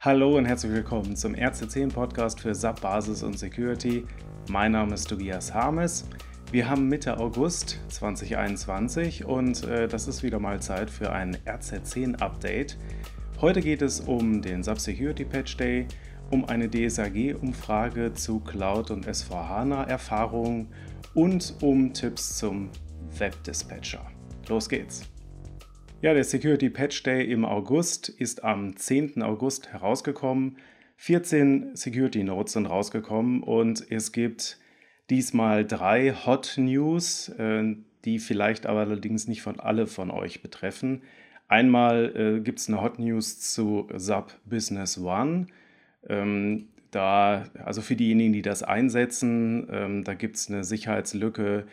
Hallo und herzlich willkommen zum RC10 Podcast für SAP Basis und Security. Mein Name ist Tobias Harmes. Wir haben Mitte August 2021 und äh, das ist wieder mal Zeit für ein RZ10 Update. Heute geht es um den SAP Security Patch Day, um eine DSAG-Umfrage zu Cloud und S4HANA-Erfahrungen und um Tipps zum Web-Dispatcher. Los geht's! Ja, der Security Patch Day im August ist am 10. August herausgekommen. 14 Security Notes sind rausgekommen und es gibt diesmal drei Hot News, äh, die vielleicht aber allerdings nicht von alle von euch betreffen. Einmal äh, gibt es eine Hot News zu SAP Business One. Ähm, da, also für diejenigen, die das einsetzen, ähm, da gibt es eine Sicherheitslücke,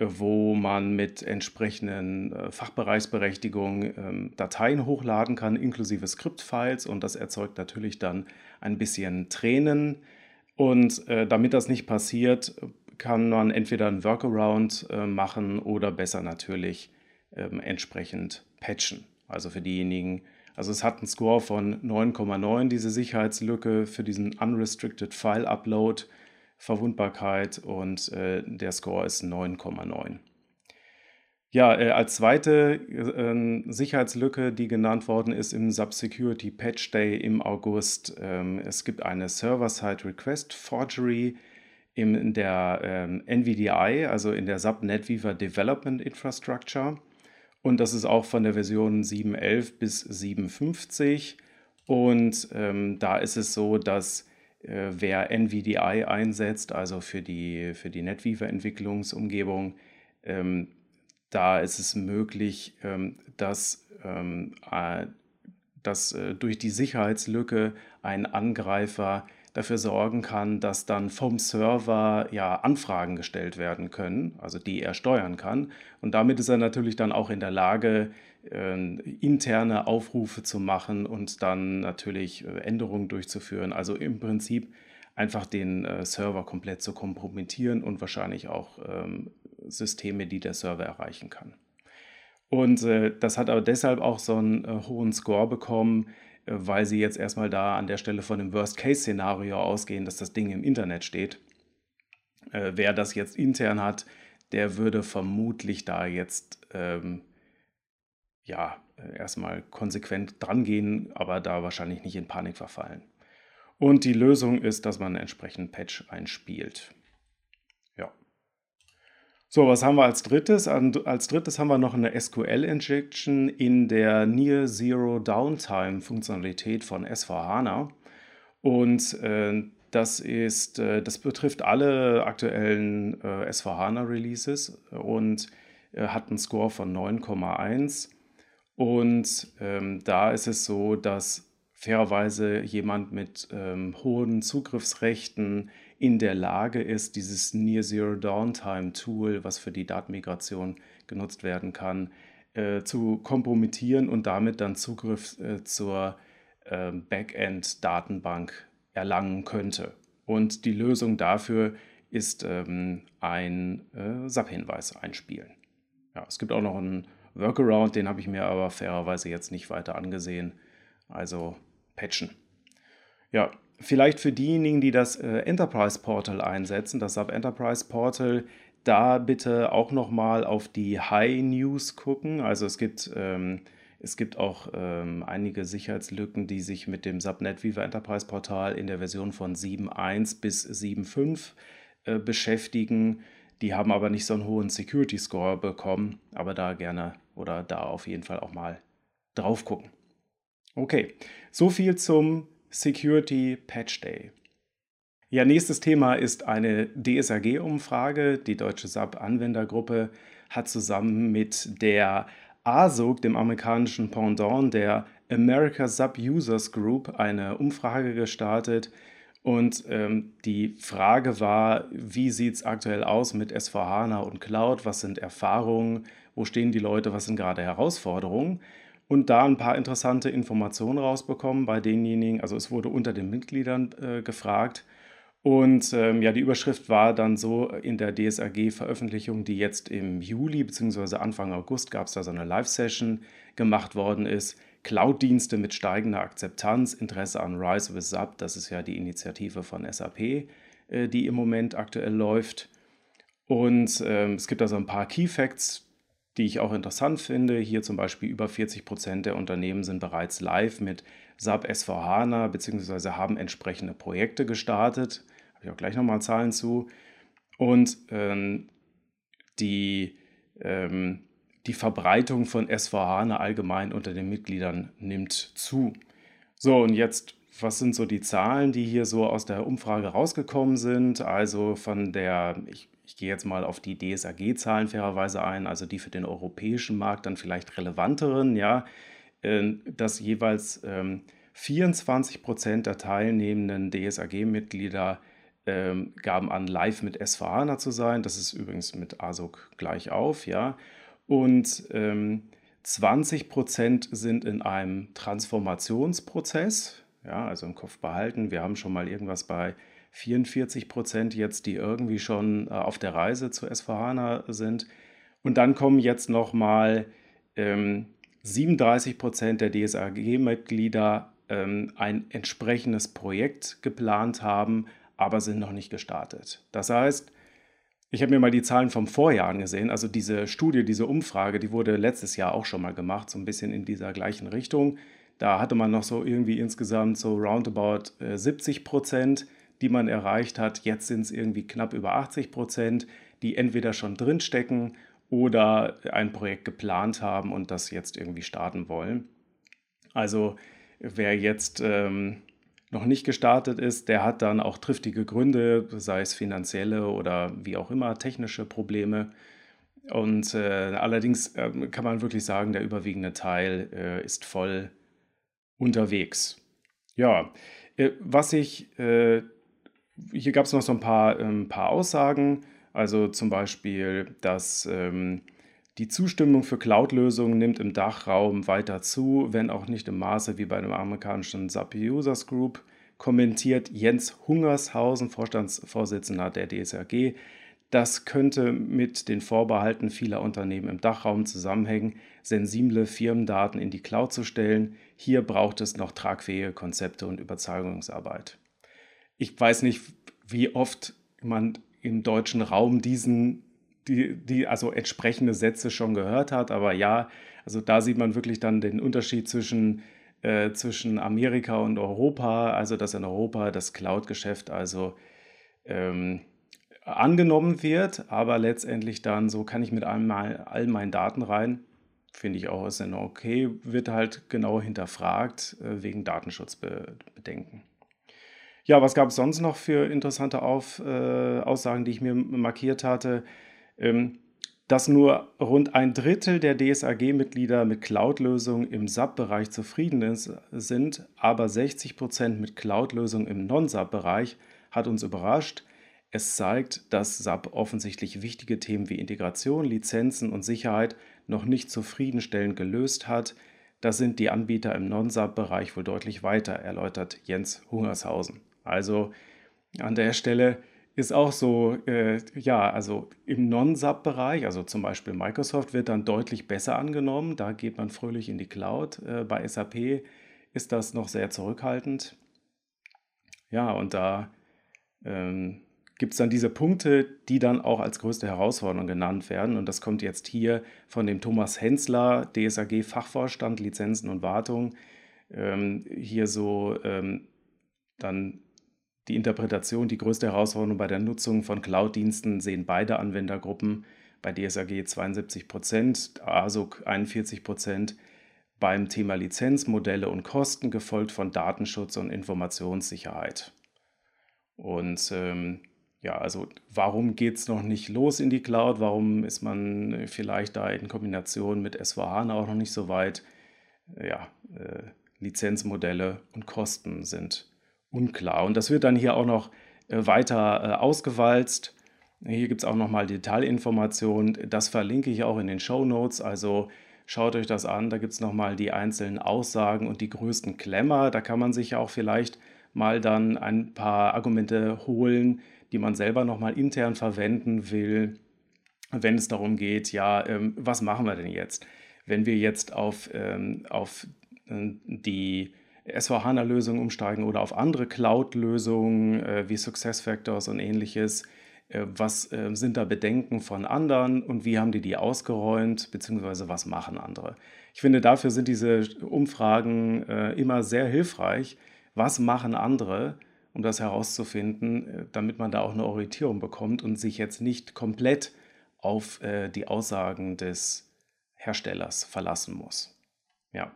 wo man mit entsprechenden äh, Fachbereichsberechtigungen ähm, Dateien hochladen kann, inklusive Skriptfiles. Und das erzeugt natürlich dann ein bisschen Tränen. Und äh, damit das nicht passiert, kann man entweder ein Workaround äh, machen oder besser natürlich ähm, entsprechend patchen. Also für diejenigen, also es hat einen Score von 9,9, diese Sicherheitslücke für diesen Unrestricted File Upload. Verwundbarkeit und äh, der Score ist 9,9. Ja, äh, als zweite äh, Sicherheitslücke, die genannt worden ist im Subsecurity Patch Day im August, ähm, es gibt eine Server-Side Request Forgery in der ähm, NVDI, also in der SAP NetWeaver Development Infrastructure. Und das ist auch von der Version 7.11 bis 7.50. Und ähm, da ist es so, dass wer NVDI einsetzt, also für die, für die NetWeaver-Entwicklungsumgebung, ähm, da ist es möglich, ähm, dass, ähm, äh, dass äh, durch die Sicherheitslücke ein Angreifer dafür sorgen kann, dass dann vom Server ja Anfragen gestellt werden können, also die er steuern kann. Und damit ist er natürlich dann auch in der Lage, äh, interne Aufrufe zu machen und dann natürlich äh, Änderungen durchzuführen. Also im Prinzip einfach den äh, Server komplett zu kompromittieren und wahrscheinlich auch ähm, Systeme, die der Server erreichen kann. Und äh, das hat aber deshalb auch so einen äh, hohen Score bekommen, äh, weil sie jetzt erstmal da an der Stelle von dem Worst-Case-Szenario ausgehen, dass das Ding im Internet steht. Äh, wer das jetzt intern hat, der würde vermutlich da jetzt ähm, ja äh, erstmal konsequent drangehen, aber da wahrscheinlich nicht in Panik verfallen. Und die Lösung ist, dass man entsprechend Patch einspielt. So, was haben wir als drittes? Als drittes haben wir noch eine SQL-Injection in der Near Zero Downtime Funktionalität von S4HANA. Und äh, das ist, äh, das betrifft alle aktuellen äh, S4HANA Releases und äh, hat einen Score von 9,1. Und ähm, da ist es so, dass fairerweise jemand mit ähm, hohen Zugriffsrechten in der Lage ist, dieses Near Zero Downtime Tool, was für die Datenmigration genutzt werden kann, äh, zu kompromittieren und damit dann Zugriff äh, zur äh, Backend-Datenbank erlangen könnte. Und die Lösung dafür ist ähm, ein äh, SAP-Hinweis einspielen. Ja, es gibt auch noch einen Workaround, den habe ich mir aber fairerweise jetzt nicht weiter angesehen. Also patchen. Ja, vielleicht für diejenigen, die das äh, Enterprise Portal einsetzen, das SAP Enterprise Portal, da bitte auch nochmal auf die High News gucken. Also es gibt, ähm, es gibt auch ähm, einige Sicherheitslücken, die sich mit dem SAP NetWeaver Enterprise Portal in der Version von 7.1 bis 7.5 äh, beschäftigen. Die haben aber nicht so einen hohen Security Score bekommen, aber da gerne oder da auf jeden Fall auch mal drauf gucken. Okay, so viel zum Security Patch Day. Ja, nächstes Thema ist eine DSAG-Umfrage. Die Deutsche SAP-Anwendergruppe hat zusammen mit der ASUG, dem amerikanischen Pendant der America SAP Users Group, eine Umfrage gestartet. Und ähm, die Frage war, wie sieht es aktuell aus mit S4HANA und Cloud? Was sind Erfahrungen? Wo stehen die Leute? Was sind gerade Herausforderungen? Und da ein paar interessante Informationen rausbekommen bei denjenigen. Also es wurde unter den Mitgliedern äh, gefragt. Und ähm, ja, die Überschrift war dann so in der DSAG-Veröffentlichung, die jetzt im Juli bzw. Anfang August gab es da so eine Live-Session gemacht worden ist. Cloud-Dienste mit steigender Akzeptanz, Interesse an Rise with SAP, das ist ja die Initiative von SAP, äh, die im Moment aktuell läuft. Und ähm, es gibt also ein paar Key Facts, die ich auch interessant finde. Hier zum Beispiel über 40 Prozent der Unternehmen sind bereits live mit SAP S4HANA bzw. haben entsprechende Projekte gestartet. Habe ich auch gleich nochmal Zahlen zu. Und ähm, die, ähm, die Verbreitung von S4HANA allgemein unter den Mitgliedern nimmt zu. So, und jetzt, was sind so die Zahlen, die hier so aus der Umfrage rausgekommen sind? Also von der, ich, ich gehe jetzt mal auf die DSAG-Zahlen fairerweise ein, also die für den europäischen Markt dann vielleicht relevanteren, ja, äh, dass jeweils 24 ähm, Prozent der teilnehmenden DSAG-Mitglieder ähm, gaben an, live mit S4HANA zu sein. Das ist übrigens mit ASOC gleich auf, ja. Und ähm, 20 Prozent sind in einem Transformationsprozess, ja, also im Kopf behalten. Wir haben schon mal irgendwas bei 44 Prozent jetzt, die irgendwie schon äh, auf der Reise zu S4HANA sind. Und dann kommen jetzt nochmal ähm, 37 Prozent der DSAG-Mitglieder ähm, ein entsprechendes Projekt geplant haben, aber sind noch nicht gestartet. Das heißt, ich habe mir mal die Zahlen vom Vorjahr angesehen. Also diese Studie, diese Umfrage, die wurde letztes Jahr auch schon mal gemacht, so ein bisschen in dieser gleichen Richtung. Da hatte man noch so irgendwie insgesamt so roundabout 70 äh, Prozent, die man erreicht hat. Jetzt sind es irgendwie knapp über 80 Prozent, die entweder schon drinstecken oder ein Projekt geplant haben und das jetzt irgendwie starten wollen. Also wer jetzt ähm, noch nicht gestartet ist, der hat dann auch triftige Gründe, sei es finanzielle oder wie auch immer, technische Probleme. Und äh, allerdings äh, kann man wirklich sagen, der überwiegende Teil äh, ist voll unterwegs. Ja, äh, was ich, äh, hier gab es noch so ein paar, ein ähm, paar Aussagen, also zum Beispiel, dass ähm, die Zustimmung für Cloud-Lösungen nimmt im Dachraum weiter zu, wenn auch nicht im Maße wie bei dem amerikanischen SAP Users Group, kommentiert Jens Hungershausen, Vorstandsvorsitzender der DSRG. Das könnte mit den Vorbehalten vieler Unternehmen im Dachraum zusammenhängen, sensible Firmendaten in die Cloud zu stellen. Hier braucht es noch tragfähige Konzepte und Überzeugungsarbeit. Ich weiß nicht, wie oft man im deutschen Raum diesen die, die also entsprechende Sätze schon gehört hat. Aber ja, also da sieht man wirklich dann den Unterschied zwischen, äh, zwischen Amerika und Europa. Also dass in Europa das Cloud-Geschäft also ähm, angenommen wird, aber letztendlich dann so kann ich mit all, meinen Daten rein. Finde ich auch ist dann okay, wird halt genau hinterfragt äh, wegen Datenschutzbedenken. Ja, was gab es sonst noch für interessante Auf, äh, Aussagen, die ich mir markiert hatte? Ähm, dass nur rund ein Drittel der DSAG-Mitglieder mit Cloud-Lösungen im SAP-Bereich zufrieden ist, sind, aber 60 Prozent mit Cloud-Lösungen im Non-SAP-Bereich, hat uns überrascht. Es zeigt, dass SAP offensichtlich wichtige Themen wie Integration, Lizenzen und Sicherheit noch nicht zufriedenstellend gelöst hat. Da sind die Anbieter im Non-SAP-Bereich wohl deutlich weiter, erläutert Jens Hungershausen. Also an der Stelle ist auch so, äh, ja, also im Non-SAP-Bereich, also zum Beispiel Microsoft, wird dann deutlich besser angenommen. Da geht man fröhlich in die Cloud. Äh, bei SAP ist das noch sehr zurückhaltend. Ja, und da ähm, gibt es dann diese Punkte, die dann auch als größte Herausforderung genannt werden. Und das kommt jetzt hier von dem Thomas Hensler, DSAG-Fachvorstand, Lizenzen und Wartung, ähm, hier so ähm, dann die Interpretation, die größte Herausforderung bei der Nutzung von Cloud-Diensten sehen beide Anwendergruppen. Bei DSAG 72 Prozent, ASUC 41 Prozent. Beim Thema Lizenzmodelle und Kosten gefolgt von Datenschutz und Informationssicherheit. Und ähm, ja, also warum geht es noch nicht los in die Cloud? Warum ist man vielleicht da in Kombination mit SVH auch noch nicht so weit? Ja, äh, Lizenzmodelle und Kosten sind unklar. Und das wird dann hier auch noch äh, weiter äh, ausgewalzt. Hier gibt es auch nochmal Detailinformationen. Das verlinke ich auch in den Show Notes. Also schaut euch das an. Da gibt es nochmal die einzelnen Aussagen und die größten Klemmer. Da kann man sich auch vielleicht mal dann ein paar Argumente holen, die man selber nochmal intern verwenden will, wenn es darum geht, ja, ähm, was machen wir denn jetzt? Wenn wir jetzt auf, ähm, auf die S4HANA-Lösung umsteigen oder auf andere Cloud-Lösungen äh, wie SuccessFactors und ähnliches. Äh, was äh, sind da Bedenken von anderen und wie haben die die ausgeräumt, beziehungsweise was machen andere? Ich finde, dafür sind diese Umfragen äh, immer sehr hilfreich. Was machen andere, um das herauszufinden, äh, damit man da auch eine Orientierung bekommt und sich jetzt nicht komplett auf äh, die Aussagen des Herstellers verlassen muss. Ja.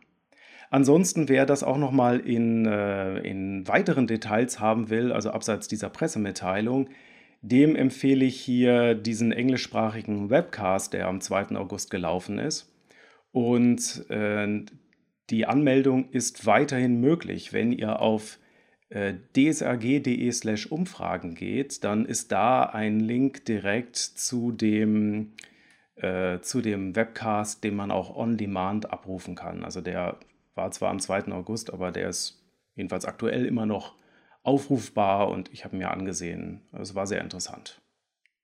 Ansonsten, wer das auch nochmal in, äh, in weiteren Details haben will, also abseits dieser Pressemitteilung, dem empfehle ich hier diesen englischsprachigen Webcast, der am 2. August gelaufen ist. Und äh, die Anmeldung ist weiterhin möglich. Wenn ihr auf äh, dsrg.de/slash Umfragen geht, dann ist da ein Link direkt zu dem, äh, zu dem Webcast, den man auch on demand abrufen kann. Also der war zwar am 2. August, aber der ist jedenfalls aktuell immer noch aufrufbar und ich habe mir angesehen. Es war sehr interessant.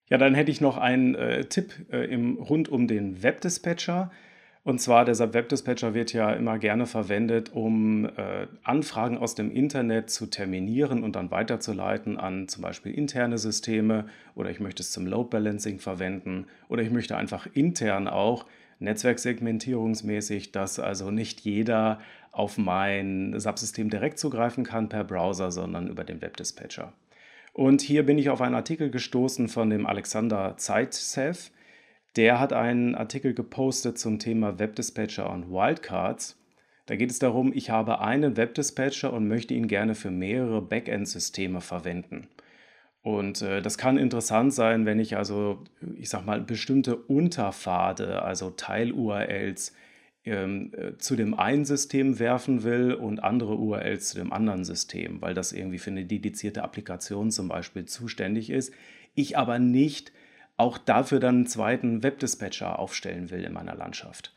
Ja, dann hätte ich noch einen äh, Tipp äh, im, rund um den Webdispatcher. Und zwar, der Webdispatcher wird ja immer gerne verwendet, um äh, Anfragen aus dem Internet zu terminieren und dann weiterzuleiten an zum Beispiel interne Systeme oder ich möchte es zum Load Balancing verwenden oder ich möchte einfach intern auch netzwerksegmentierungsmäßig, dass also nicht jeder auf mein Subsystem direkt zugreifen kann per Browser, sondern über den Webdispatcher. Und hier bin ich auf einen Artikel gestoßen von dem Alexander Zeitsev. Der hat einen Artikel gepostet zum Thema Webdispatcher und Wildcards. Da geht es darum, ich habe einen Webdispatcher und möchte ihn gerne für mehrere Backend-Systeme verwenden. Und äh, das kann interessant sein, wenn ich also, ich sag mal, bestimmte Unterpfade, also Teil-URLs, ähm, äh, zu dem einen System werfen will und andere URLs zu dem anderen System, weil das irgendwie für eine dedizierte Applikation zum Beispiel zuständig ist. Ich aber nicht auch dafür dann einen zweiten Webdispatcher aufstellen will in meiner Landschaft.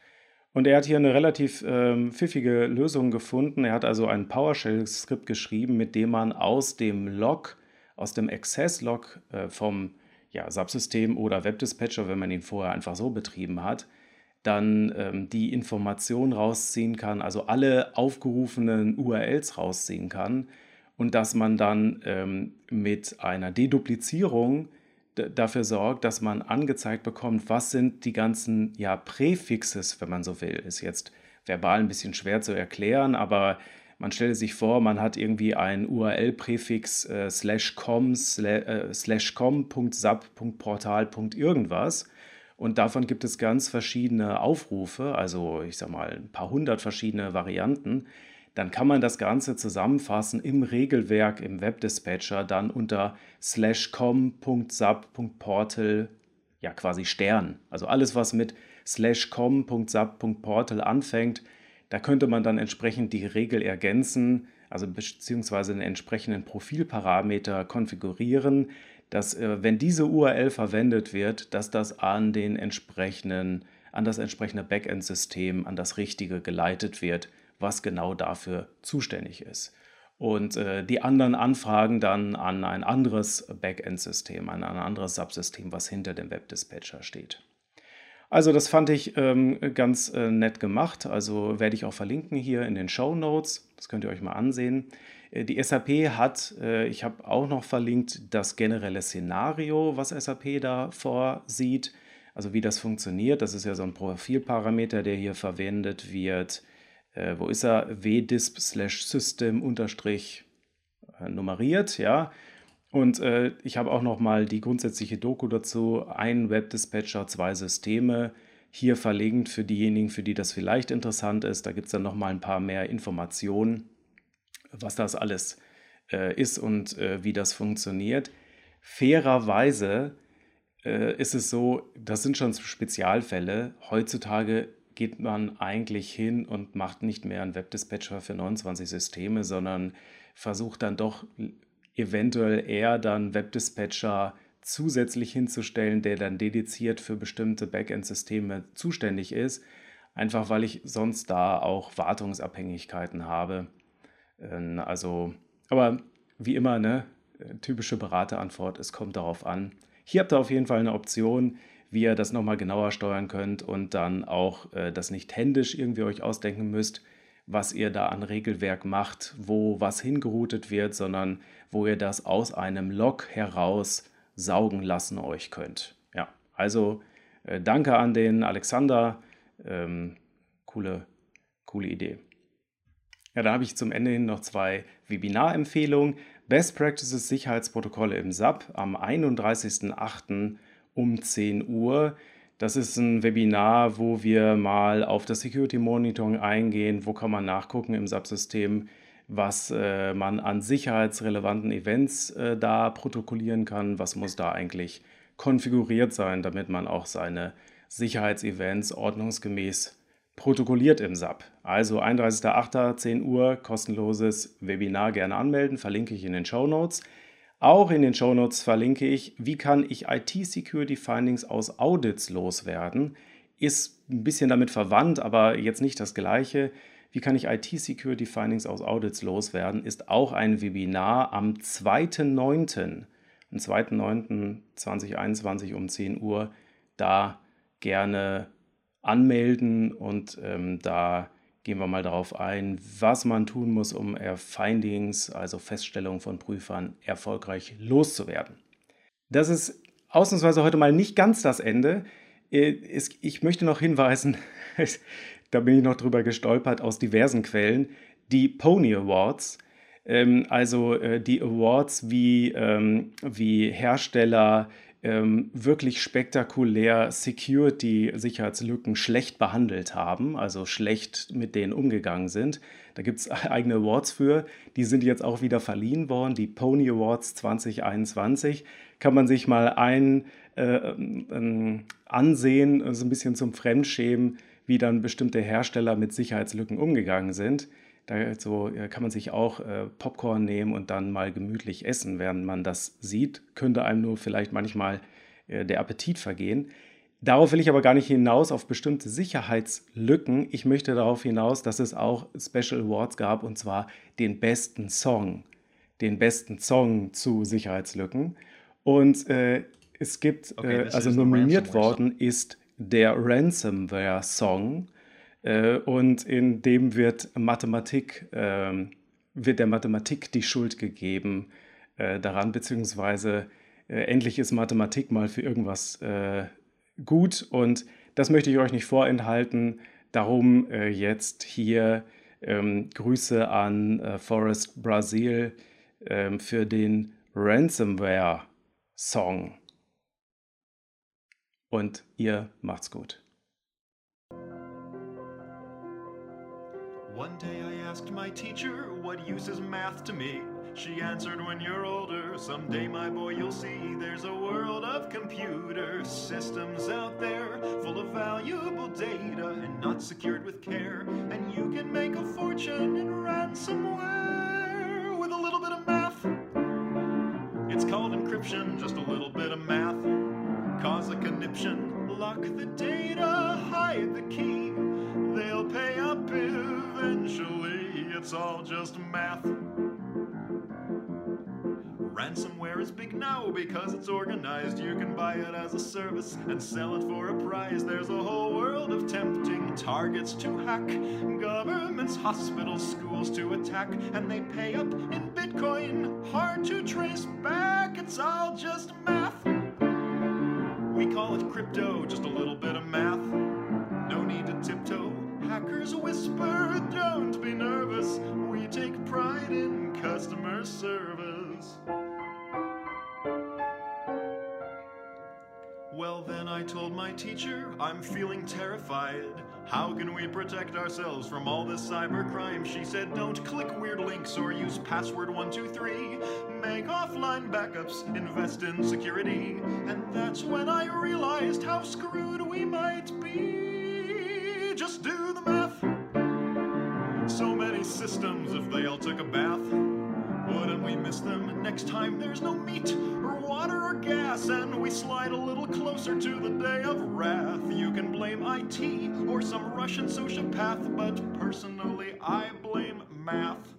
Und er hat hier eine relativ ähm, pfiffige Lösung gefunden. Er hat also ein PowerShell-Skript geschrieben, mit dem man aus dem Log aus dem Access-Log äh, vom ja, Subsystem oder Webdispatcher, wenn man ihn vorher einfach so betrieben hat, dann ähm, die Information rausziehen kann, also alle aufgerufenen URLs rausziehen kann und dass man dann ähm, mit einer Deduplizierung dafür sorgt, dass man angezeigt bekommt, was sind die ganzen ja, Präfixes, wenn man so will. Ist jetzt verbal ein bisschen schwer zu erklären, aber man stelle sich vor, man hat irgendwie ein URL-Präfix äh, slash com äh, slash com.sub.portal. irgendwas und davon gibt es ganz verschiedene Aufrufe, also ich sag mal ein paar hundert verschiedene Varianten. Dann kann man das Ganze zusammenfassen im Regelwerk im Webdispatcher dann unter slash com.sub.portal ja quasi Stern. Also alles, was mit slash com.sub.portal anfängt, da könnte man dann entsprechend die Regel ergänzen, also beziehungsweise einen entsprechenden Profilparameter konfigurieren, dass äh, wenn diese URL verwendet wird, dass das an den entsprechenden an das entsprechende Backend-System, an das richtige geleitet wird, was genau dafür zuständig ist. Und äh, die anderen Anfragen dann an ein anderes Backend-System, an ein anderes Subsystem, was hinter dem Webdispatcher steht. Also das fand ich ähm, ganz äh, nett gemacht. Also werde ich auch verlinken hier in den Show Notes. Das könnt ihr euch mal ansehen. Äh, die SAP hat, äh, ich habe auch noch verlinkt, das generelle Szenario, was SAP da vorsieht. Also wie das funktioniert. Das ist ja so ein Profilparameter, der hier verwendet wird. Äh, wo ist er? wdisp slash system unterstrich äh, nummeriert, ja. Und äh, ich habe auch noch mal die grundsätzliche Doku dazu, ein Webdispatcher, zwei Systeme, hier verlinkt für diejenigen, für die das vielleicht interessant ist. Da gibt es dann noch mal ein paar mehr Informationen, was das alles äh, ist und äh, wie das funktioniert. Fairerweise äh, ist es so, das sind schon Spezialfälle. Heutzutage geht man eigentlich hin und macht nicht mehr einen Webdispatcher für 29 Systeme, sondern versucht dann doch eventuell eher dann Webdispatcher zusätzlich hinzustellen, der dann dediziert für bestimmte Backend-Systeme zuständig ist, einfach weil ich sonst da auch Wartungsabhängigkeiten habe. Ähm, also, aber wie immer, ne, typische Beraterantwort, es kommt darauf an. Hier habt ihr auf jeden Fall eine Option, wie ihr das nochmal genauer steuern könnt und dann auch äh, das nicht händisch irgendwie euch ausdenken müsst, was ihr da an Regelwerk macht, wo was hingeroutet wird, sondern wo ihr das aus einem Log heraus saugen lassen euch könnt. Ja, also äh, danke an den Alexander. Ähm, coole, coole Idee. Ja, da habe ich zum Ende hin noch zwei Webinarempfehlungen. Best Practices Sicherheitsprotokolle im SAP am 31.08. um 10 Uhr. Das ist ein Webinar, wo wir mal auf das Security Monitoring eingehen. Wo kann man nachgucken im SAP-System, was äh, man an sicherheitsrelevanten Events äh, da protokollieren kann? Was muss da eigentlich konfiguriert sein, damit man auch seine Sicherheitsevents ordnungsgemäß protokolliert im SAP. Also 31.08. 10 Uhr, kostenloses Webinar gerne anmelden, verlinke ich in den Show Notes. Auch in den Show Notes verlinke ich, wie kann ich IT-Security Findings aus Audits loswerden. Ist ein bisschen damit verwandt, aber jetzt nicht das gleiche. Wie kann ich IT-Security Findings aus Audits loswerden? Ist auch ein Webinar am 2.9. Am 2.9.2021 um 10 Uhr. Da gerne anmelden und ähm, da gehen wir mal darauf ein, was man tun muss, um Findings, also Feststellungen von Prüfern, erfolgreich loszuwerden. Das ist ausnahmsweise heute mal nicht ganz das Ende. Äh, ich möchte noch hinweisen, da bin ich noch drüber gestolpert aus diversen Quellen, die Pony Awards, ähm, also äh, die Awards wie, ähm, wie Hersteller ähm, wirklich spektakulär Security-Sicherheitslücken schlecht behandelt haben, also schlecht mit denen umgegangen sind. Da gibt es eigene Awards für. Die sind jetzt auch wieder verliehen worden. Die Pony Awards 2021 kann man sich mal ein äh, äh, ansehen, so ein bisschen zum Fremdschämen, wie dann bestimmte Hersteller mit Sicherheitslücken umgegangen sind. Da so, kann man sich auch äh, Popcorn nehmen und dann mal gemütlich essen, während man das sieht. Könnte einem nur vielleicht manchmal äh, der Appetit vergehen. Darauf will ich aber gar nicht hinaus auf bestimmte Sicherheitslücken. Ich möchte darauf hinaus, dass es auch Special Awards gab und zwar den besten Song. Den besten Song zu Sicherheitslücken. Und äh, es gibt, okay, äh, also nominiert worden ist der Ransomware Song äh, und in dem wird Mathematik, ähm, wird der Mathematik die Schuld gegeben äh, daran, beziehungsweise äh, endlich ist Mathematik mal für irgendwas gut und das möchte ich euch nicht vorenthalten. Darum jetzt hier ähm, Grüße an äh, Forest Brasil ähm, für den Ransomware Song. Und ihr macht's gut. One day I asked my teacher, what use is math to me? She answered, when you're older, someday my boy you'll see There's a world of computer systems out there Full of valuable data and not secured with care. And you can make a fortune in ransomware With a little bit of math. It's called encryption, just a little bit of math. Cause a conniption, lock the data, it's all just math. Ransomware is big now because it's organized. You can buy it as a service and sell it for a prize. There's a whole world of tempting targets to hack, governments, hospitals, schools to attack, and they pay up in Bitcoin. Hard to trace back, it's all just math. We call it crypto, just a little bit of math. No need to tiptoe hackers whisper, don't We take pride in customer service. Well, then I told my teacher, I'm feeling terrified. How can we protect ourselves from all this cybercrime? She said, don't click weird links or use password 123. Make offline backups, invest in security. And that's when I realized how screwed we might be just do the math. Systems, if they all took a bath, wouldn't we miss them? Next time there's no meat or water or gas, and we slide a little closer to the day of wrath. You can blame IT or some Russian sociopath, but personally I blame math.